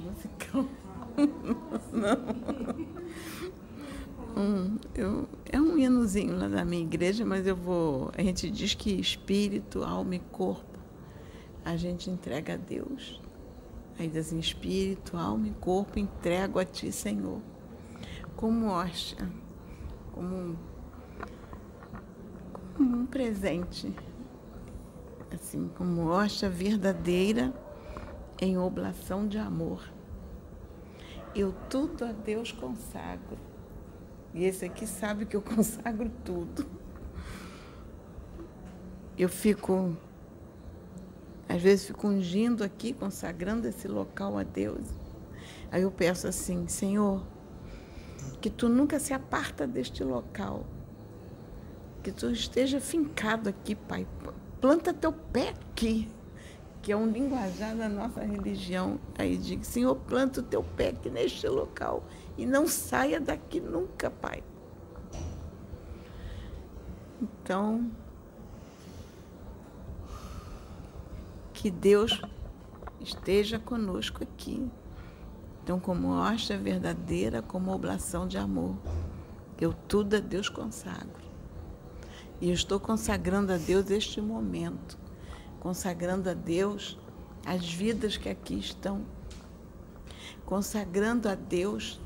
musical. Não. Um, eu, é um hinozinho lá da minha igreja, mas eu vou. A gente diz que espírito, alma e corpo a gente entrega a Deus. Aí diz assim: espírito, alma e corpo entrego a Ti, Senhor. Como hóstia, como um, como um presente. Assim, como hóstia verdadeira em oblação de amor. Eu tudo a Deus consagro. E esse aqui sabe que eu consagro tudo. Eu fico, às vezes, fico ungindo aqui, consagrando esse local a Deus. Aí eu peço assim, Senhor, que tu nunca se aparta deste local. Que tu esteja fincado aqui, Pai. Planta teu pé aqui que é um linguajar da nossa religião. Aí digo, Senhor, planta o teu pé aqui neste local e não saia daqui nunca, Pai. Então, que Deus esteja conosco aqui. Então, como hóstia verdadeira, como oblação de amor, eu tudo a Deus consagro. E eu estou consagrando a Deus este momento consagrando a Deus as vidas que aqui estão, consagrando a Deus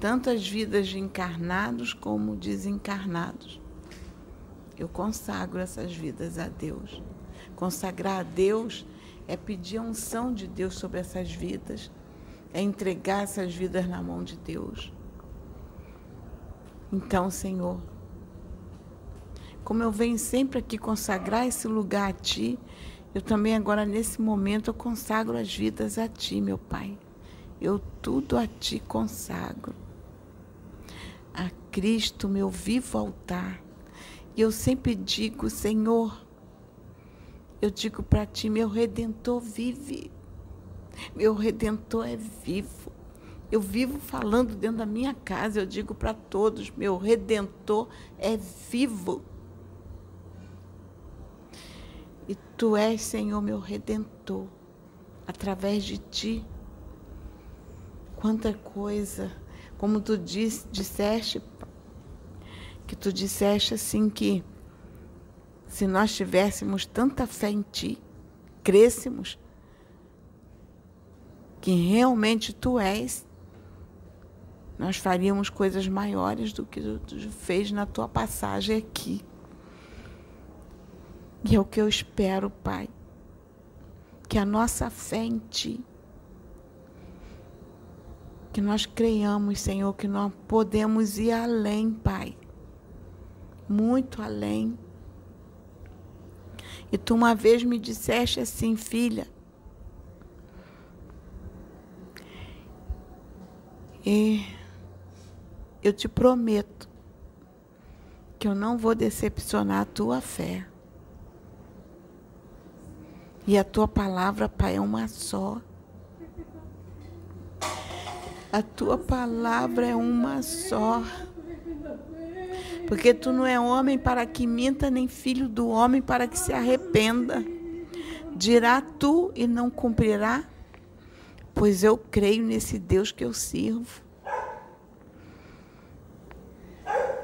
tanto as vidas de encarnados como desencarnados. Eu consagro essas vidas a Deus. Consagrar a Deus é pedir a unção de Deus sobre essas vidas, é entregar essas vidas na mão de Deus. Então, Senhor, como eu venho sempre aqui consagrar esse lugar a Ti, eu também agora nesse momento eu consagro as vidas a Ti, meu Pai. Eu tudo a Ti consagro. A Cristo, meu vivo altar. E eu sempre digo, Senhor, eu digo para Ti, meu Redentor vive. Meu Redentor é vivo. Eu vivo falando dentro da minha casa, eu digo para todos: meu redentor é vivo. E tu és, Senhor, meu redentor. Através de ti. Quanta coisa. Como tu disse, disseste, que tu disseste assim que se nós tivéssemos tanta fé em ti, crescemos que realmente tu és, nós faríamos coisas maiores do que tu fez na tua passagem aqui. E é o que eu espero, Pai. Que a nossa fé em Ti, que nós creiamos, Senhor, que nós podemos ir além, Pai. Muito além. E tu uma vez me disseste assim, filha. E eu te prometo que eu não vou decepcionar a tua fé. E a tua palavra, Pai, é uma só. A tua palavra é uma só. Porque tu não é homem para que minta, nem filho do homem para que se arrependa. Dirá tu e não cumprirá? Pois eu creio nesse Deus que eu sirvo.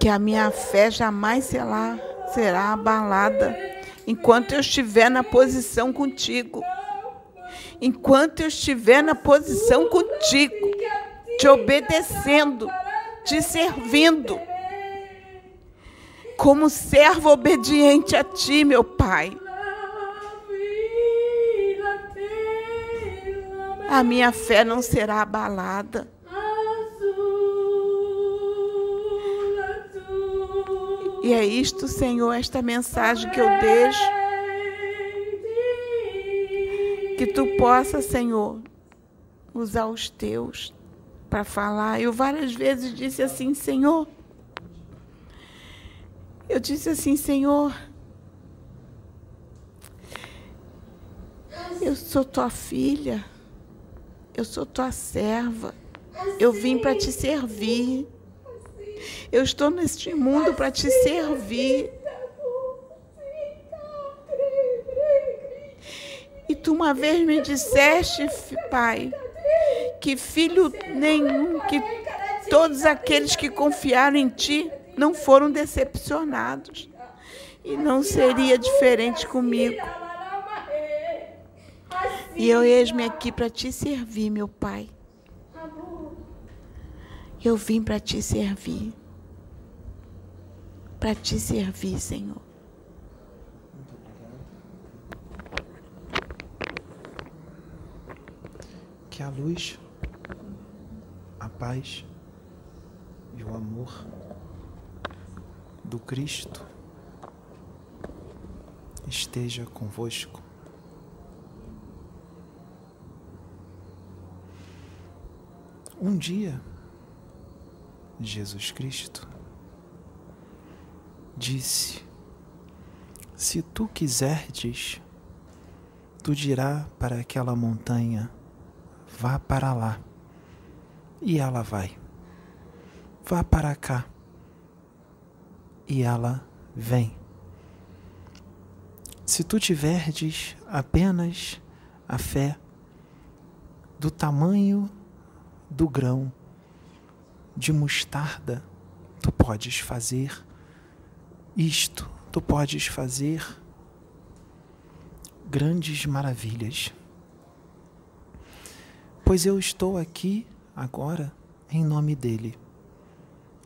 Que a minha fé jamais será, será abalada enquanto eu estiver na posição contigo. Enquanto eu estiver na posição contigo, te obedecendo, te servindo, como servo obediente a ti, meu Pai. A minha fé não será abalada. E é isto, Senhor, esta mensagem que eu deixo. Que tu possa, Senhor, usar os teus para falar. Eu várias vezes disse assim, Senhor. Eu disse assim, Senhor. Eu sou tua filha. Eu sou tua serva. Eu vim para te servir. Eu estou neste mundo para te servir. E tu uma vez me disseste, Pai, que filho nenhum, que todos aqueles que confiaram em Ti não foram decepcionados. E não seria diferente comigo. E eu eis-me aqui para te servir, meu Pai. Eu vim para te servir. Para te servir, Senhor. Que a luz, a paz e o amor do Cristo esteja convosco. Um dia, Jesus Cristo disse: Se tu quiserdes, tu dirá para aquela montanha: vá para lá, e ela vai. Vá para cá, e ela vem. Se tu tiverdes apenas a fé do tamanho do grão de mostarda, tu podes fazer isto, tu podes fazer grandes maravilhas. Pois eu estou aqui agora em nome dele.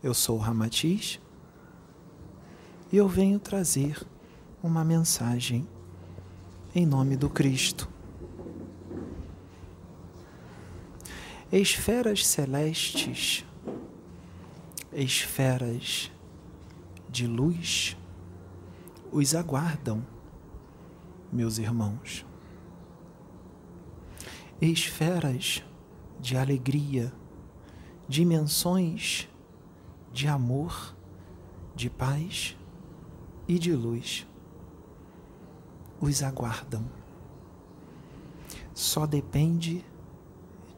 Eu sou Ramatiz e eu venho trazer uma mensagem em nome do Cristo. Esferas celestes, esferas de luz, os aguardam, meus irmãos. Esferas de alegria, dimensões de amor, de paz e de luz os aguardam. Só depende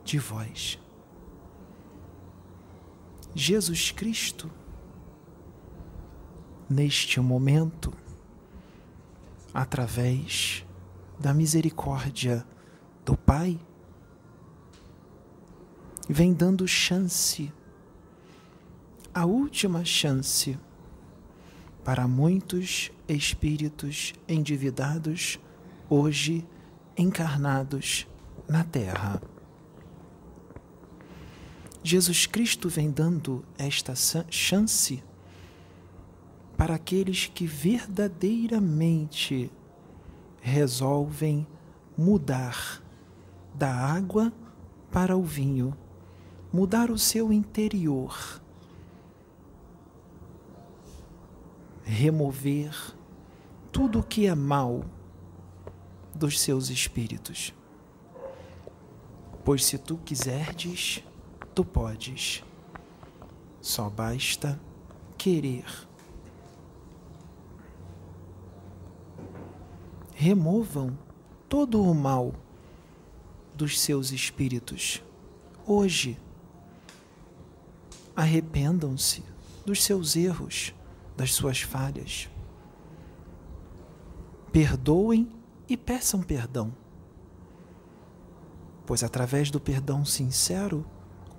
de vós. Jesus Cristo, neste momento, através da misericórdia do Pai, vem dando chance, a última chance, para muitos espíritos endividados, hoje encarnados na Terra. Jesus Cristo vem dando esta chance para aqueles que verdadeiramente resolvem mudar da água para o vinho, mudar o seu interior, remover tudo o que é mal dos seus espíritos. Pois se tu quiserdes, tu podes. Só basta querer. Removam todo o mal dos seus espíritos. Hoje, arrependam-se dos seus erros, das suas falhas. Perdoem e peçam perdão. Pois através do perdão sincero,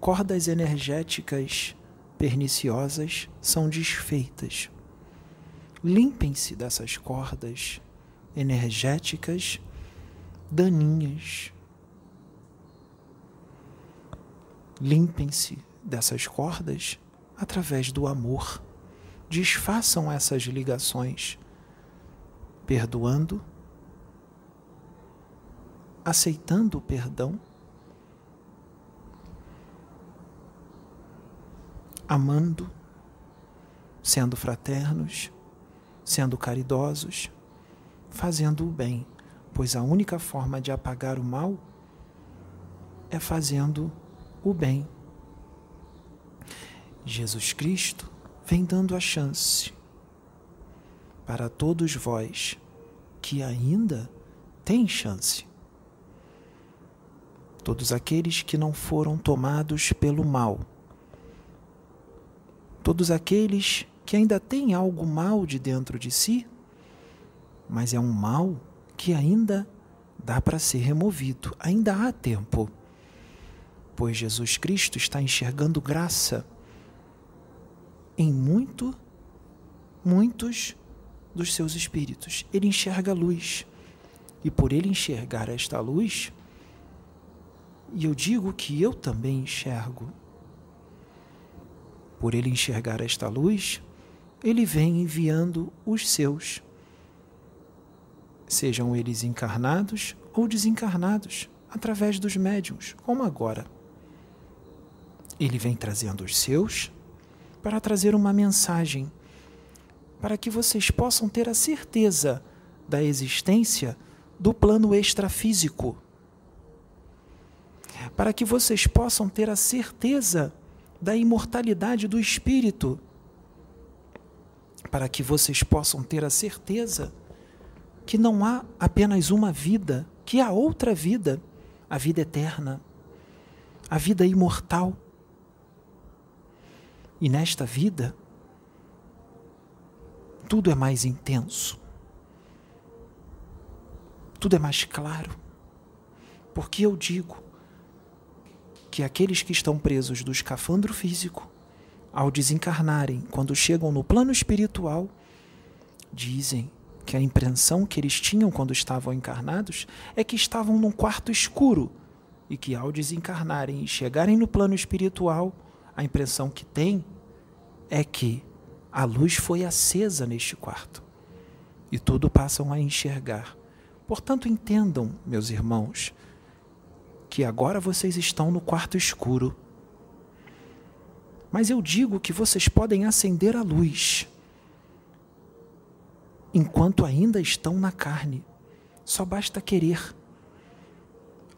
cordas energéticas perniciosas são desfeitas. Limpem-se dessas cordas energéticas daninhas. Limpem-se dessas cordas através do amor. Desfaçam essas ligações, perdoando, aceitando o perdão amando, sendo fraternos, sendo caridosos, fazendo o bem, pois a única forma de apagar o mal é fazendo o bem. Jesus Cristo vem dando a chance para todos vós que ainda têm chance. Todos aqueles que não foram tomados pelo mal todos aqueles que ainda têm algo mal de dentro de si, mas é um mal que ainda dá para ser removido, ainda há tempo. pois Jesus Cristo está enxergando graça em muito, muitos dos seus espíritos. Ele enxerga luz. E por ele enxergar esta luz, e eu digo que eu também enxergo, por ele enxergar esta luz, ele vem enviando os seus, sejam eles encarnados ou desencarnados, através dos médiums, como agora. Ele vem trazendo os seus para trazer uma mensagem, para que vocês possam ter a certeza da existência do plano extrafísico, para que vocês possam ter a certeza da imortalidade do espírito, para que vocês possam ter a certeza que não há apenas uma vida, que há outra vida, a vida eterna, a vida imortal. E nesta vida, tudo é mais intenso, tudo é mais claro. Porque eu digo que aqueles que estão presos do escafandro físico, ao desencarnarem, quando chegam no plano espiritual, dizem que a impressão que eles tinham quando estavam encarnados é que estavam num quarto escuro e que ao desencarnarem e chegarem no plano espiritual, a impressão que têm é que a luz foi acesa neste quarto e tudo passam a enxergar. Portanto, entendam, meus irmãos, que agora vocês estão no quarto escuro. Mas eu digo que vocês podem acender a luz enquanto ainda estão na carne. Só basta querer.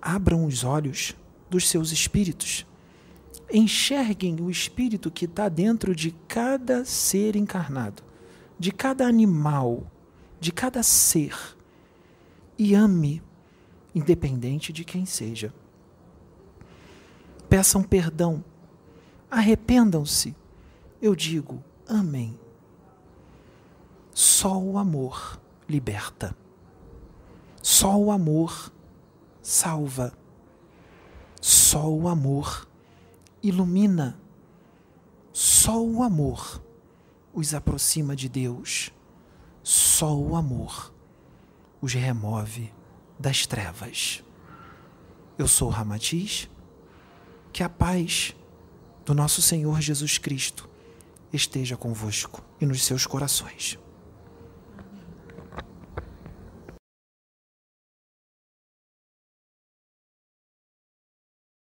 Abram os olhos dos seus espíritos. Enxerguem o espírito que está dentro de cada ser encarnado, de cada animal, de cada ser. E ame, independente de quem seja. Peçam perdão, arrependam-se. Eu digo, amém. Só o amor liberta. Só o amor salva. Só o amor ilumina. Só o amor os aproxima de Deus. Só o amor os remove das trevas. Eu sou Ramatiz. Que a paz do nosso Senhor Jesus Cristo esteja convosco e nos seus corações.